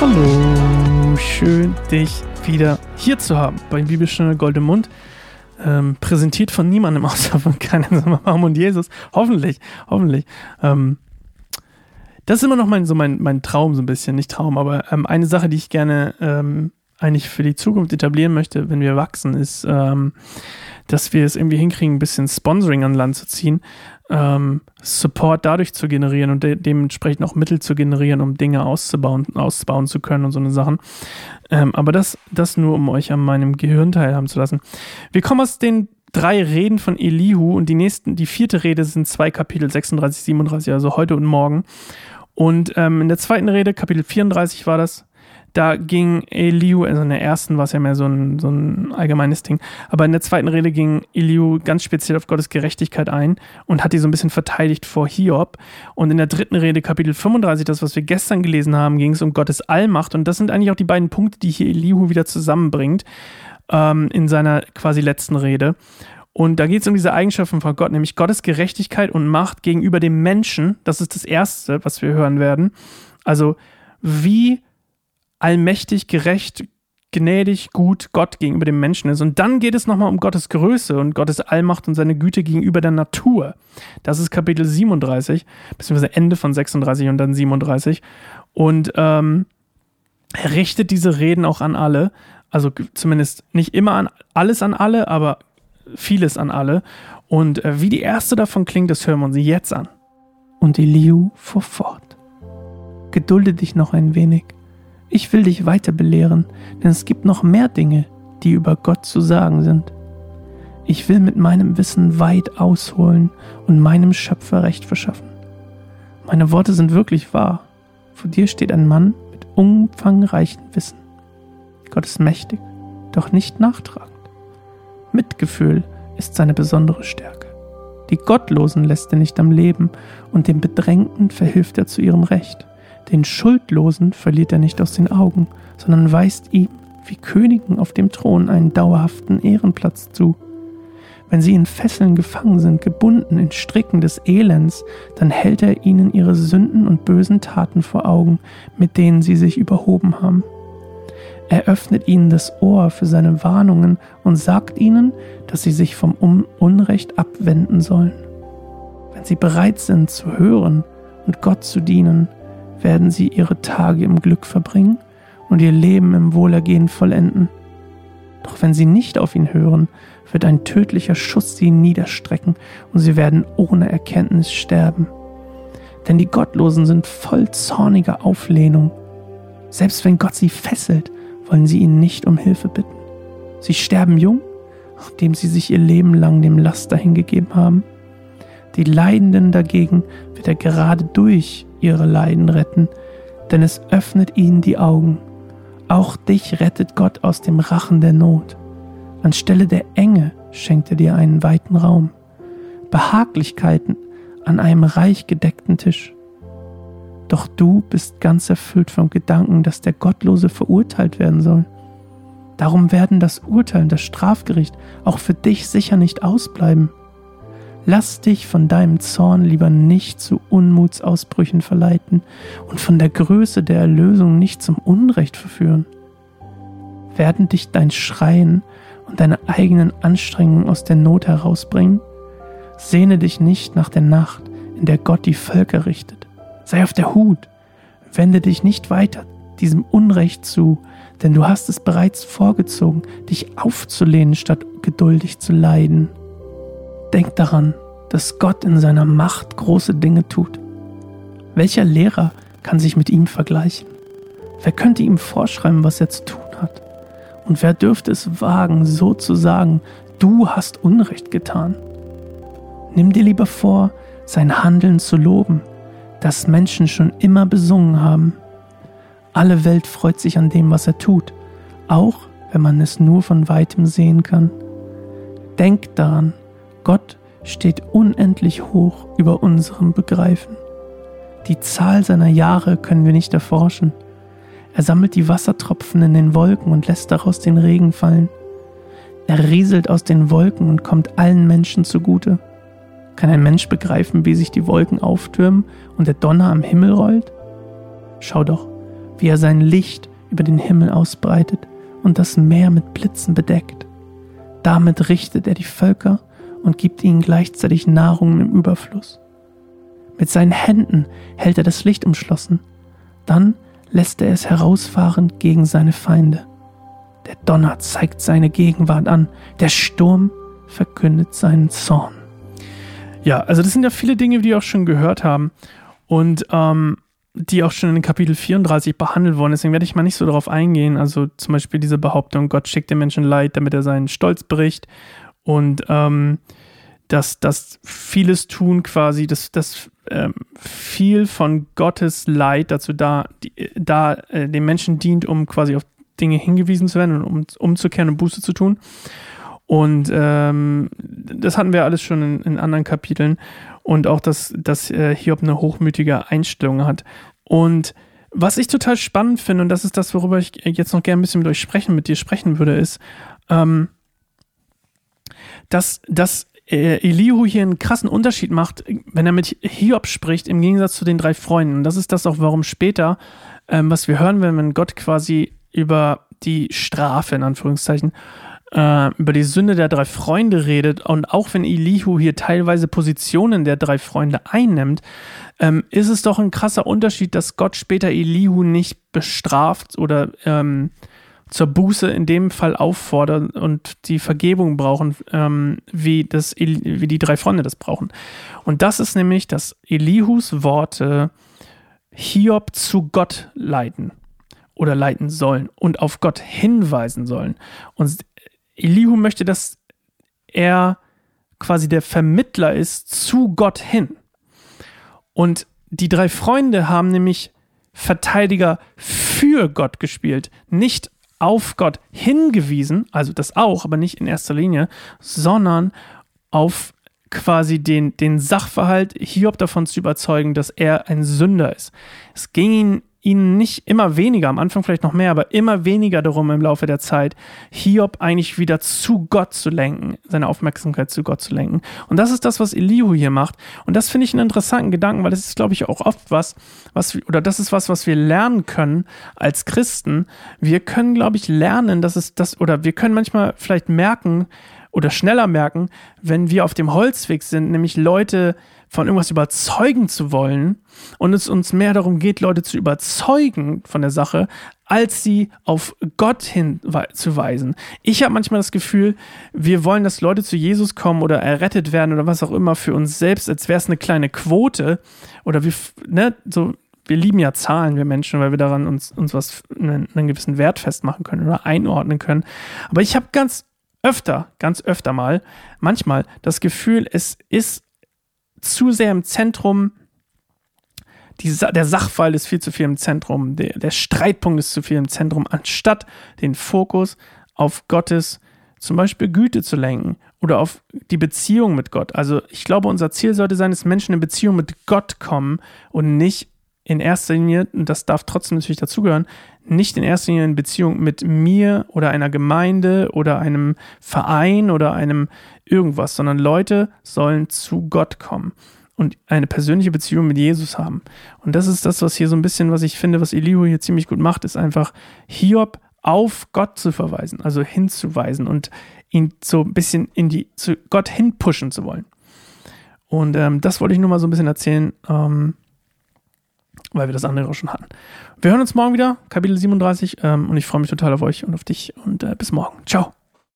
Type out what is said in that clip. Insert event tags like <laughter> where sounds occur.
Hallo, schön dich wieder hier zu haben bei Bibelstunde Gold im Mund. Ähm, präsentiert von niemandem <laughs> außer von keinem Mama und Jesus. Hoffentlich, hoffentlich. Ähm, das ist immer noch mein, so mein, mein Traum, so ein bisschen. Nicht Traum, aber ähm, eine Sache, die ich gerne ähm, eigentlich für die Zukunft etablieren möchte, wenn wir wachsen, ist, ähm, dass wir es irgendwie hinkriegen, ein bisschen Sponsoring an Land zu ziehen, ähm, Support dadurch zu generieren und de dementsprechend auch Mittel zu generieren, um Dinge auszubauen, ausbauen zu können und so eine Sachen. Ähm, aber das, das nur, um euch an meinem Gehirn teilhaben zu lassen. Wir kommen aus den drei Reden von Elihu und die nächsten, die vierte Rede sind zwei Kapitel 36, 37, also heute und morgen. Und ähm, in der zweiten Rede, Kapitel 34 war das, da ging Eliu, also in der ersten war es ja mehr so ein, so ein allgemeines Ding, aber in der zweiten Rede ging Eliu ganz speziell auf Gottes Gerechtigkeit ein und hat die so ein bisschen verteidigt vor Hiob. Und in der dritten Rede, Kapitel 35, das, was wir gestern gelesen haben, ging es um Gottes Allmacht. Und das sind eigentlich auch die beiden Punkte, die hier Elihu wieder zusammenbringt ähm, in seiner quasi letzten Rede. Und da geht es um diese Eigenschaften von Gott, nämlich Gottes Gerechtigkeit und Macht gegenüber dem Menschen. Das ist das Erste, was wir hören werden. Also wie allmächtig, gerecht, gnädig, gut Gott gegenüber dem Menschen ist. Und dann geht es nochmal um Gottes Größe und Gottes Allmacht und seine Güte gegenüber der Natur. Das ist Kapitel 37, beziehungsweise Ende von 36 und dann 37. Und ähm, er richtet diese Reden auch an alle. Also zumindest nicht immer an alles an alle, aber vieles an alle. Und äh, wie die erste davon klingt, das hören wir uns jetzt an. Und Eliu fuhr fort. Gedulde dich noch ein wenig. Ich will dich weiter belehren, denn es gibt noch mehr Dinge, die über Gott zu sagen sind. Ich will mit meinem Wissen weit ausholen und meinem Schöpfer Recht verschaffen. Meine Worte sind wirklich wahr. Vor dir steht ein Mann mit umfangreichem Wissen. Gott ist mächtig, doch nicht nachtragend. Mitgefühl ist seine besondere Stärke. Die Gottlosen lässt er nicht am Leben und den Bedrängten verhilft er zu ihrem Recht. Den Schuldlosen verliert er nicht aus den Augen, sondern weist ihm, wie Königen auf dem Thron, einen dauerhaften Ehrenplatz zu. Wenn sie in Fesseln gefangen sind, gebunden in Stricken des Elends, dann hält er ihnen ihre Sünden und bösen Taten vor Augen, mit denen sie sich überhoben haben. Er öffnet ihnen das Ohr für seine Warnungen und sagt ihnen, dass sie sich vom Unrecht abwenden sollen. Wenn sie bereit sind zu hören und Gott zu dienen, werden sie ihre Tage im Glück verbringen und ihr Leben im Wohlergehen vollenden. Doch wenn sie nicht auf ihn hören, wird ein tödlicher Schuss sie niederstrecken und sie werden ohne Erkenntnis sterben. Denn die Gottlosen sind voll zorniger Auflehnung. Selbst wenn Gott sie fesselt, wollen sie ihn nicht um Hilfe bitten. Sie sterben jung, nachdem sie sich ihr Leben lang dem Laster hingegeben haben. Die Leidenden dagegen wird er gerade durch ihre Leiden retten, denn es öffnet ihnen die Augen. Auch dich rettet Gott aus dem Rachen der Not. Anstelle der Enge schenkt er dir einen weiten Raum, Behaglichkeiten an einem reich gedeckten Tisch. Doch du bist ganz erfüllt vom Gedanken, dass der Gottlose verurteilt werden soll. Darum werden das Urteil und das Strafgericht auch für dich sicher nicht ausbleiben. Lass dich von deinem Zorn lieber nicht zu Unmutsausbrüchen verleiten und von der Größe der Erlösung nicht zum Unrecht verführen. Werden dich dein Schreien und deine eigenen Anstrengungen aus der Not herausbringen? Sehne dich nicht nach der Nacht, in der Gott die Völker richtet. Sei auf der Hut, wende dich nicht weiter diesem Unrecht zu, denn du hast es bereits vorgezogen, dich aufzulehnen, statt geduldig zu leiden. Denk daran, dass Gott in seiner Macht große Dinge tut. Welcher Lehrer kann sich mit ihm vergleichen? Wer könnte ihm vorschreiben, was er zu tun hat? Und wer dürfte es wagen, so zu sagen, du hast Unrecht getan? Nimm dir lieber vor, sein Handeln zu loben, das Menschen schon immer besungen haben. Alle Welt freut sich an dem, was er tut, auch wenn man es nur von weitem sehen kann. Denk daran, Gott steht unendlich hoch über unserem Begreifen. Die Zahl seiner Jahre können wir nicht erforschen. Er sammelt die Wassertropfen in den Wolken und lässt daraus den Regen fallen. Er rieselt aus den Wolken und kommt allen Menschen zugute. Kann ein Mensch begreifen, wie sich die Wolken auftürmen und der Donner am Himmel rollt? Schau doch, wie er sein Licht über den Himmel ausbreitet und das Meer mit Blitzen bedeckt. Damit richtet er die Völker und gibt ihnen gleichzeitig Nahrung im Überfluss. Mit seinen Händen hält er das Licht umschlossen, dann lässt er es herausfahren gegen seine Feinde. Der Donner zeigt seine Gegenwart an, der Sturm verkündet seinen Zorn. Ja, also das sind ja viele Dinge, die wir auch schon gehört haben und ähm, die auch schon in Kapitel 34 behandelt wurden. Deswegen werde ich mal nicht so darauf eingehen. Also zum Beispiel diese Behauptung, Gott schickt den Menschen Leid, damit er seinen Stolz bricht und ähm, dass das vieles tun quasi, dass das ähm, viel von Gottes Leid dazu da, die, da äh, den Menschen dient, um quasi auf Dinge hingewiesen zu werden und um umzukehren und Buße zu tun. Und ähm, das hatten wir alles schon in, in anderen Kapiteln. Und auch, dass, dass äh, Hiob eine hochmütige Einstellung hat. Und was ich total spannend finde, und das ist das, worüber ich jetzt noch gerne ein bisschen mit euch sprechen, mit dir sprechen würde, ist, ähm, dass, dass äh, Elihu hier einen krassen Unterschied macht, wenn er mit Hiob spricht, im Gegensatz zu den drei Freunden. Und das ist das auch, warum später, ähm, was wir hören, wenn Gott quasi über die Strafe, in Anführungszeichen, äh, über die Sünde der drei Freunde redet und auch wenn Elihu hier teilweise Positionen der drei Freunde einnimmt, ähm, ist es doch ein krasser Unterschied, dass Gott später Elihu nicht bestraft oder ähm, zur Buße in dem Fall auffordert und die Vergebung brauchen, ähm, wie, das, wie die drei Freunde das brauchen. Und das ist nämlich, dass Elihus Worte Hiob zu Gott leiten oder leiten sollen und auf Gott hinweisen sollen. Und Elihu möchte, dass er quasi der Vermittler ist zu Gott hin. Und die drei Freunde haben nämlich Verteidiger für Gott gespielt, nicht auf Gott hingewiesen, also das auch, aber nicht in erster Linie, sondern auf quasi den, den Sachverhalt Hiob davon zu überzeugen, dass er ein Sünder ist. Es ging ihnen ihnen nicht immer weniger, am Anfang vielleicht noch mehr, aber immer weniger darum im Laufe der Zeit, Hiob eigentlich wieder zu Gott zu lenken, seine Aufmerksamkeit zu Gott zu lenken. Und das ist das, was Elihu hier macht. Und das finde ich einen interessanten Gedanken, weil das ist, glaube ich, auch oft was, was, oder das ist was, was wir lernen können als Christen. Wir können, glaube ich, lernen, dass es das, oder wir können manchmal vielleicht merken, oder schneller merken, wenn wir auf dem Holzweg sind, nämlich Leute von irgendwas überzeugen zu wollen und es uns mehr darum geht, Leute zu überzeugen von der Sache, als sie auf Gott hinzuweisen. Ich habe manchmal das Gefühl, wir wollen, dass Leute zu Jesus kommen oder errettet werden oder was auch immer für uns selbst, als wäre es eine kleine Quote oder wir, ne, so, wir lieben ja Zahlen, wir Menschen, weil wir daran uns, uns was, einen, einen gewissen Wert festmachen können oder einordnen können. Aber ich habe ganz öfter, ganz öfter mal, manchmal das Gefühl, es ist zu sehr im Zentrum, die, der Sachfall ist viel zu viel im Zentrum, der, der Streitpunkt ist zu viel im Zentrum, anstatt den Fokus auf Gottes zum Beispiel Güte zu lenken oder auf die Beziehung mit Gott. Also ich glaube, unser Ziel sollte sein, dass Menschen in Beziehung mit Gott kommen und nicht in erster Linie, und das darf trotzdem natürlich dazugehören, nicht in erster Linie in Beziehung mit mir oder einer Gemeinde oder einem Verein oder einem irgendwas, sondern Leute sollen zu Gott kommen und eine persönliche Beziehung mit Jesus haben. Und das ist das, was hier so ein bisschen, was ich finde, was Elihu hier ziemlich gut macht, ist einfach Hiob auf Gott zu verweisen, also hinzuweisen und ihn so ein bisschen in die, zu Gott hinpushen zu wollen. Und ähm, das wollte ich nur mal so ein bisschen erzählen. Ähm, weil wir das andere schon hatten. Wir hören uns morgen wieder, Kapitel 37, ähm, und ich freue mich total auf euch und auf dich und äh, bis morgen. Ciao.